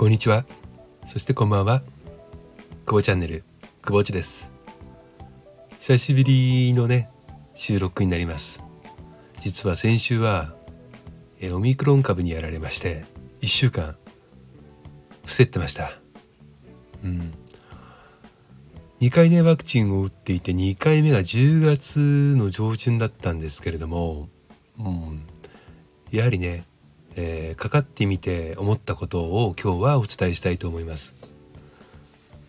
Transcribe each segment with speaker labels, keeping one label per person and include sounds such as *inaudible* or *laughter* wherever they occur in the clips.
Speaker 1: こんにちは。そしてこんばんは。久保チャンネル久保ちです。久しぶりのね収録になります。実は先週はえオミクロン株にやられまして1週間伏せってました。うん。2回目ワクチンを打っていて2回目が10月の上旬だったんですけれども、うん、やはりねえー、かかってみて思ったことを今日はお伝えしたいと思います。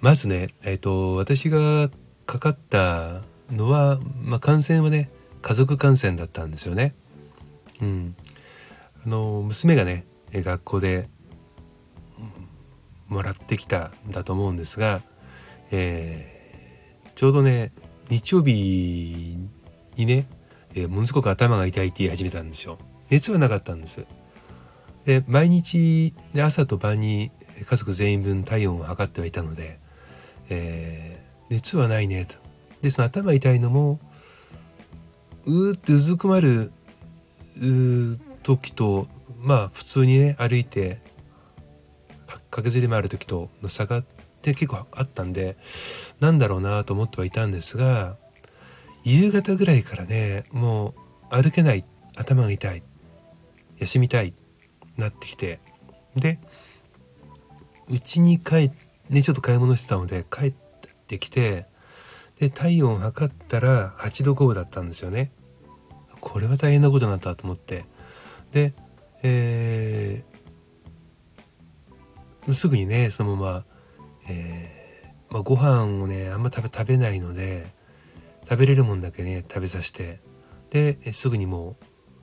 Speaker 1: まずね、えーと、私がかかったのは、まあ、感染はね家族感染だったんですよね。うん、あの娘がね学校でもらってきたんだと思うんですが、えー、ちょうどね日曜日にね、えー、ものすごく頭が痛いって言い始めたんですよ。熱はなかったんです。で毎日朝と晩に家族全員分体温を測ってはいたので、えー、熱はないねと。でその頭痛いのもうーってうずくまる時とまあ普通にね歩いて駆けずり回る時との差がって結構あったんでなんだろうなと思ってはいたんですが夕方ぐらいからねもう歩けない頭が痛い休みたいなってきてでうちに帰ってねちょっと買い物してたので帰ってきてで体温測ったら8度5だったんですよね。これは大変なことになったと思って。でえー、すぐにねそのまま、えーまあ、ご飯をねあんま食べ食べないので食べれるもんだけね食べさせて。ですぐにも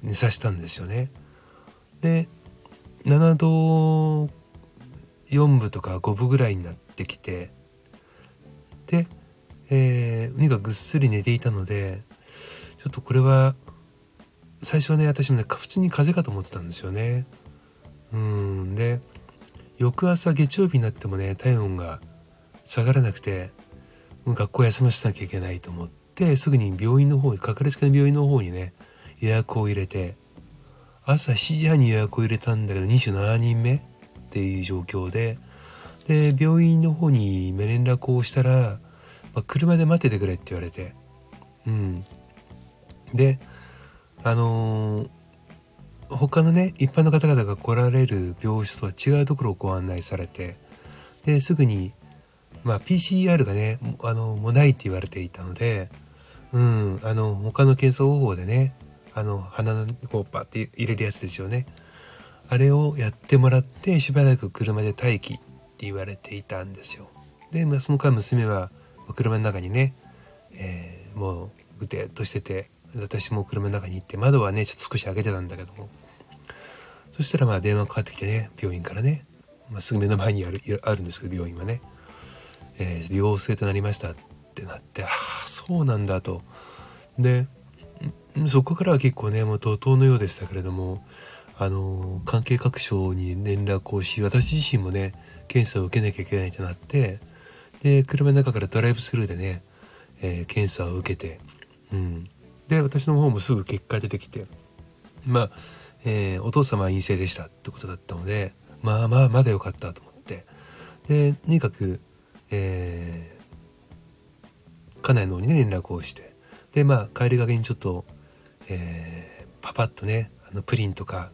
Speaker 1: う寝させたんですよね。で7度4分とか5分ぐらいになってきてで、えー、鬼がぐっすり寝ていたのでちょっとこれは最初はね私もね普通に風邪かと思ってたんですよね。うんで翌朝月曜日になってもね体温が下がらなくてもう学校休ませなきゃいけないと思ってすぐに病院の方にかかりつけの病院の方にね予約を入れて朝7時半に予約を入れたんだけど27人目っていう状況でで病院の方に連絡をしたら、まあ、車で待っててくれって言われてうん。であのー、他のね一般の方々が来られる病室とは違うところをご案内されてですぐに、まあ、PCR がねあのもうないって言われていたので、うん、あの他の検査方法でねあの鼻にこうパッて入れるやつですよね。あれをやってもらってしばらく車で待機って言われていたんですよ。で、まあ、その間娘は車の中にね、えー、もうぐてっとしてて私も車の中に行って窓はねちょっと少し開けてたんだけども。そしたらまあ電話かかってきてね病院からね、まあ、すぐ目の前にあるあるんですけど病院はね、えー、陽性となりましたってなってああそうなんだと。でそこからは結構ねもう怒涛のようでしたけれどもあの関係各所に連絡をし私自身もね検査を受けなきゃいけないとなってで車の中からドライブスルーでね、えー、検査を受けて、うん、で私の方もすぐ結果出てきてまあ、えー、お父様は陰性でしたってことだったのでまあまあまだよかったと思ってでとにかく、えー、家内の方にね連絡をしてでまあ帰りがけにちょっとえー、パパッとねあのプリンとか、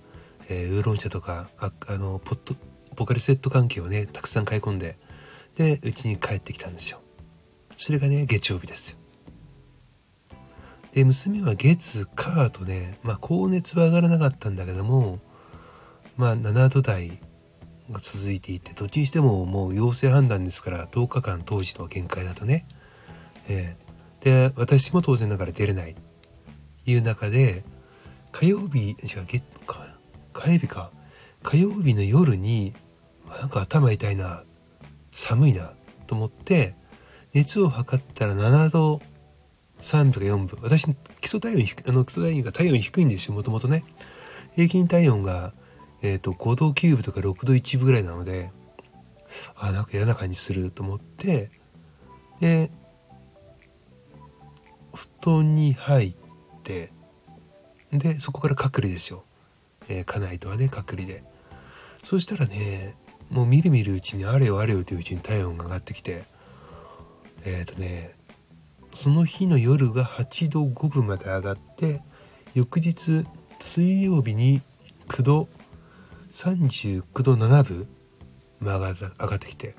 Speaker 1: えー、ウーロン茶とかああのポットポカリセット関係をねたくさん買い込んででうちに帰ってきたんですよ。それがね月曜日ですで娘は月火とね、まあ、高熱は上がらなかったんだけどもまあ7度台が続いていてどっちにしてももう陽性判断ですから10日間当時の限界だとね、えー、で私も当然ながら出れない。いう中で火曜日違う月か火曜日か。火曜日の夜になんか頭痛いな寒いなと思って熱を測ったら7度3分か4分私基礎体温あの基礎体温が体温低いんですよもともとね。平均体温が、えーと、5度9分とか6度1分ぐらいなのであなんか嫌な感じすると思ってで布団に入っってでそこから隔離ですよ、えー、家内とはね隔離で。そしたらねもうみるみるうちにあれよあれよといううちに体温が上がってきてえっ、ー、とねその日の夜が8度5分まで上がって翌日水曜日に9度39度7分上がってきて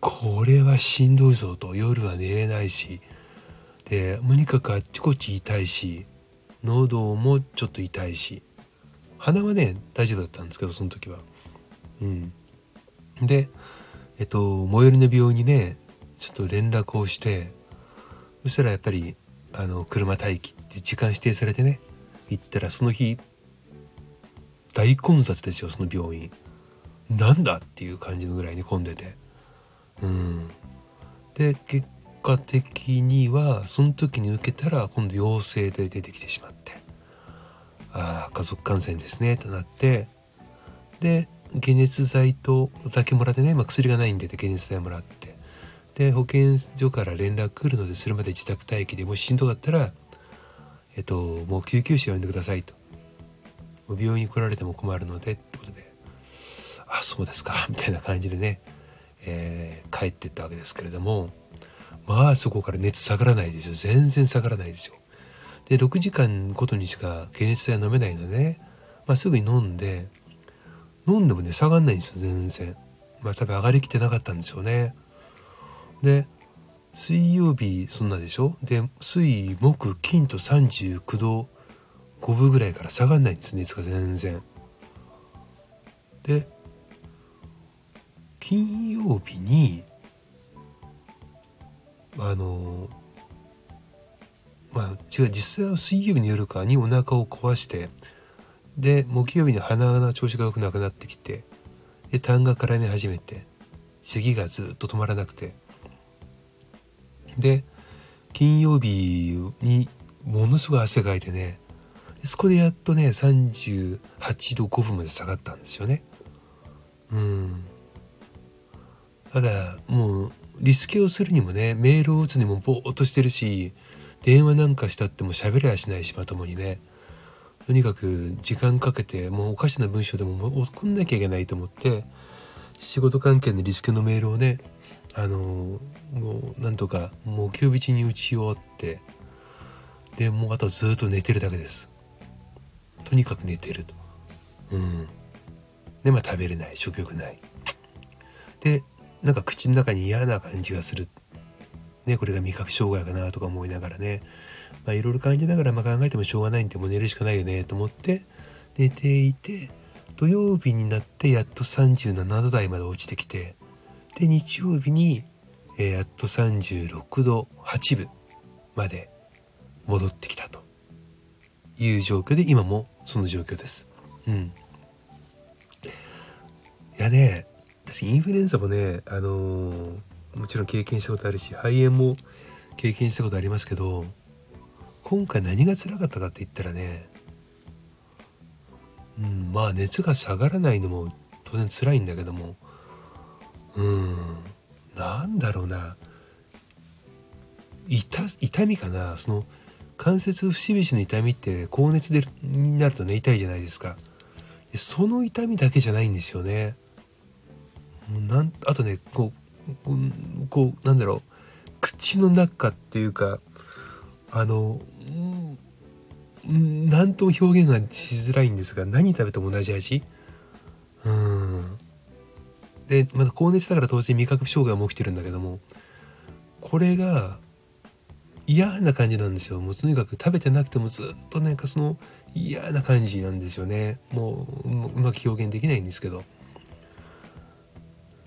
Speaker 1: これはしんどいぞと。夜は寝れないしでとにかくあっちこっち痛いし喉もちょっと痛いし鼻はね大丈夫だったんですけどその時は。うん、でえっと最寄りの病院にねちょっと連絡をしてそしたらやっぱりあの車待機って時間指定されてね行ったらその日大混雑ですよその病院。なんだっていう感じのぐらいに混んでて。うん、で結果的にはその時に受けたら今度陽性で出てきてしまってああ家族感染ですねとなってで解熱剤とだけもらってね、まあ、薬がないんで解熱剤もらってで保健所から連絡来るのでそれまで自宅待機でもししんどかったらえっともう救急車呼んでくださいと。病院に来られても困るのでってことであそうですかみたいな感じでねえー、帰ってったわけですけれども。まあそこから熱下がらないですよ全然下がらないですよ。で6時間ごとにしか解熱剤飲めないので、ね、まあ、すぐに飲んで飲んでもね下がんないんですよ全然。まあ多分上がりきってなかったんですよね。で水曜日そんなでしょ？で水木金と39度5分ぐらいから下がんないんです熱が全然。で金曜日にあのまあ違う実際は水曜日の夜かにお腹を壊してで木曜日に鼻の調子が良くなくなってきてで痰が絡み始めて咳がずっと止まらなくてで金曜日にものすごい汗かいてねそこでやっとね38度5分まで下がったんですよね。うんただもうリスケをするにもねメールを打つにもぼーっとしてるし電話なんかしたっても喋れやしないしまともにね。とにかく時間かけてもうおかしな文章でも送んなきゃいけないと思って仕事関係のリスケのメールをねあのもうなんとか木曜日に打ち終わってでもうあとずっと寝てるだけです。とにかく寝てると。うん。でまあ食べれない。食欲ない。でなんか口の中に嫌な感じがする。ね、これが味覚障害かなとか思いながらね、まあ、いろいろ感じながらまあ考えてもしょうがないんでもう寝るしかないよねと思って寝ていて土曜日になってやっと37度台まで落ちてきてで日曜日に、えー、やっと36度8分まで戻ってきたという状況で今もその状況です。うん。いやね私インフルエンザもねあのー、もちろん経験したことあるし肺炎も経験したことありますけど今回何が辛かったかって言ったらねうんまあ熱が下がらないのも当然辛いんだけどもうんなんだろうな。痛痛みかな。その関節節々の痛みって高熱でになるとね痛いじゃないですか。でその痛みだけじゃないんですよね。なんあとねこうこうなんだろう。口の中っていうかあの何とも表現がしづらいんですが何食べても同じ味。うん。でまだ高熱だから当然味覚障害も起きてるんだけどもこれが嫌な感じなんですよ。もうとにかく食べてなくてもずっとなんかその嫌な感じなんですよね。もううまく表現できないんですけど。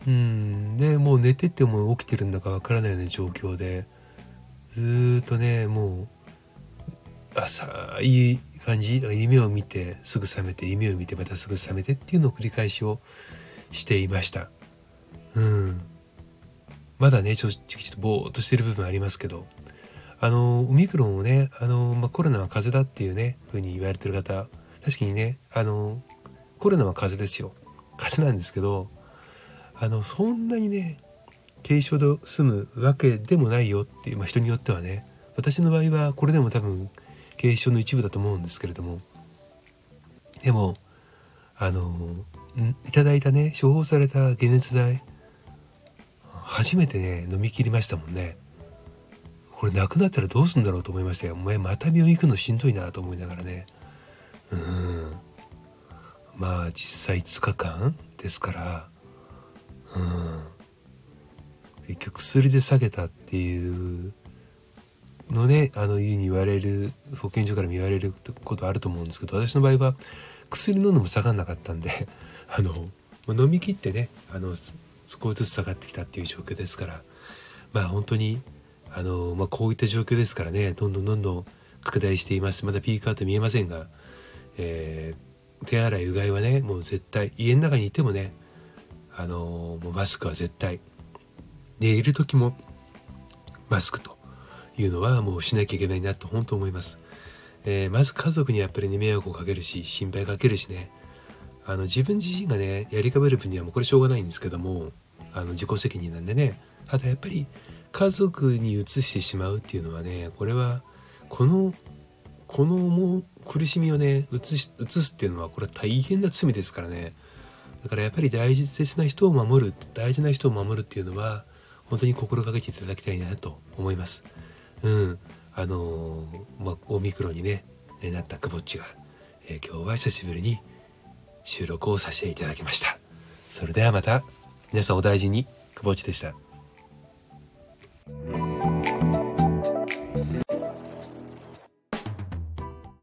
Speaker 1: うん。でもう寝てても起きてるんだかわからないような状況でずっとねもう浅い感じ。夢を見てすぐ覚めて夢を見てまたすぐ覚めてっていうのを繰り返しをしていました。うん。まだねちょっとぼーっとしてる部分ありますけど。あのオミクロンをねあの、まあ、コロナは風邪だっていうね風に言われてる方確かにねあのコロナは風邪ですよ。風邪なんですけどあのそんなにね軽症で済むわけでもないよっていう、まあ、人によってはね私の場合はこれでも多分軽症の一部だと思うんですけれども。でもあのいただいたね処方された解熱剤初めてね飲み切りましたもんね。これなくなったらどうすんだろうと思いましたよ。お前また病院行くのしんどいなと思いながらね。うん。まあ実際5日間ですから。うん。結局薬で下げたっていうのねあのうに言われる保健所からも言われることあると思うんですけど私の場合は薬飲んでも下がんなかったんで *laughs* あの飲み切ってねあの少しずつ下がってきたっていう状況ですからまあ本当にあの、まあ、こういった状況ですからねどんどんどんどん拡大しています。まだピークアウト見えませんが、えー、手洗いうがいはねもう絶対家の中にいてもねあのもうマスクは絶対。寝いる時もマスクというのはもうしなきゃいけないなと本当思います。えー、まず家族にやっぱりね迷惑をかけるし心配かけるしね。あの自分自身がねやりかべる分にはもうこれしょうがないんですけどもあの自己責任なんでね。ただやっぱり家族に移してしまうっていうのはねこれはこのこのもう苦しみをね移し移すっていうのはこれは大変な罪ですからね。だからやっぱり大切な人を守る大事な人を守るっていうのは本当に心がけていただきたいなと思います。うん、あのー、まあ、オミクロンにねなったくぼっちが、えー、今日は久しぶりに収録をさせていただきました。それではまた皆さんお大事にくぼっちでした。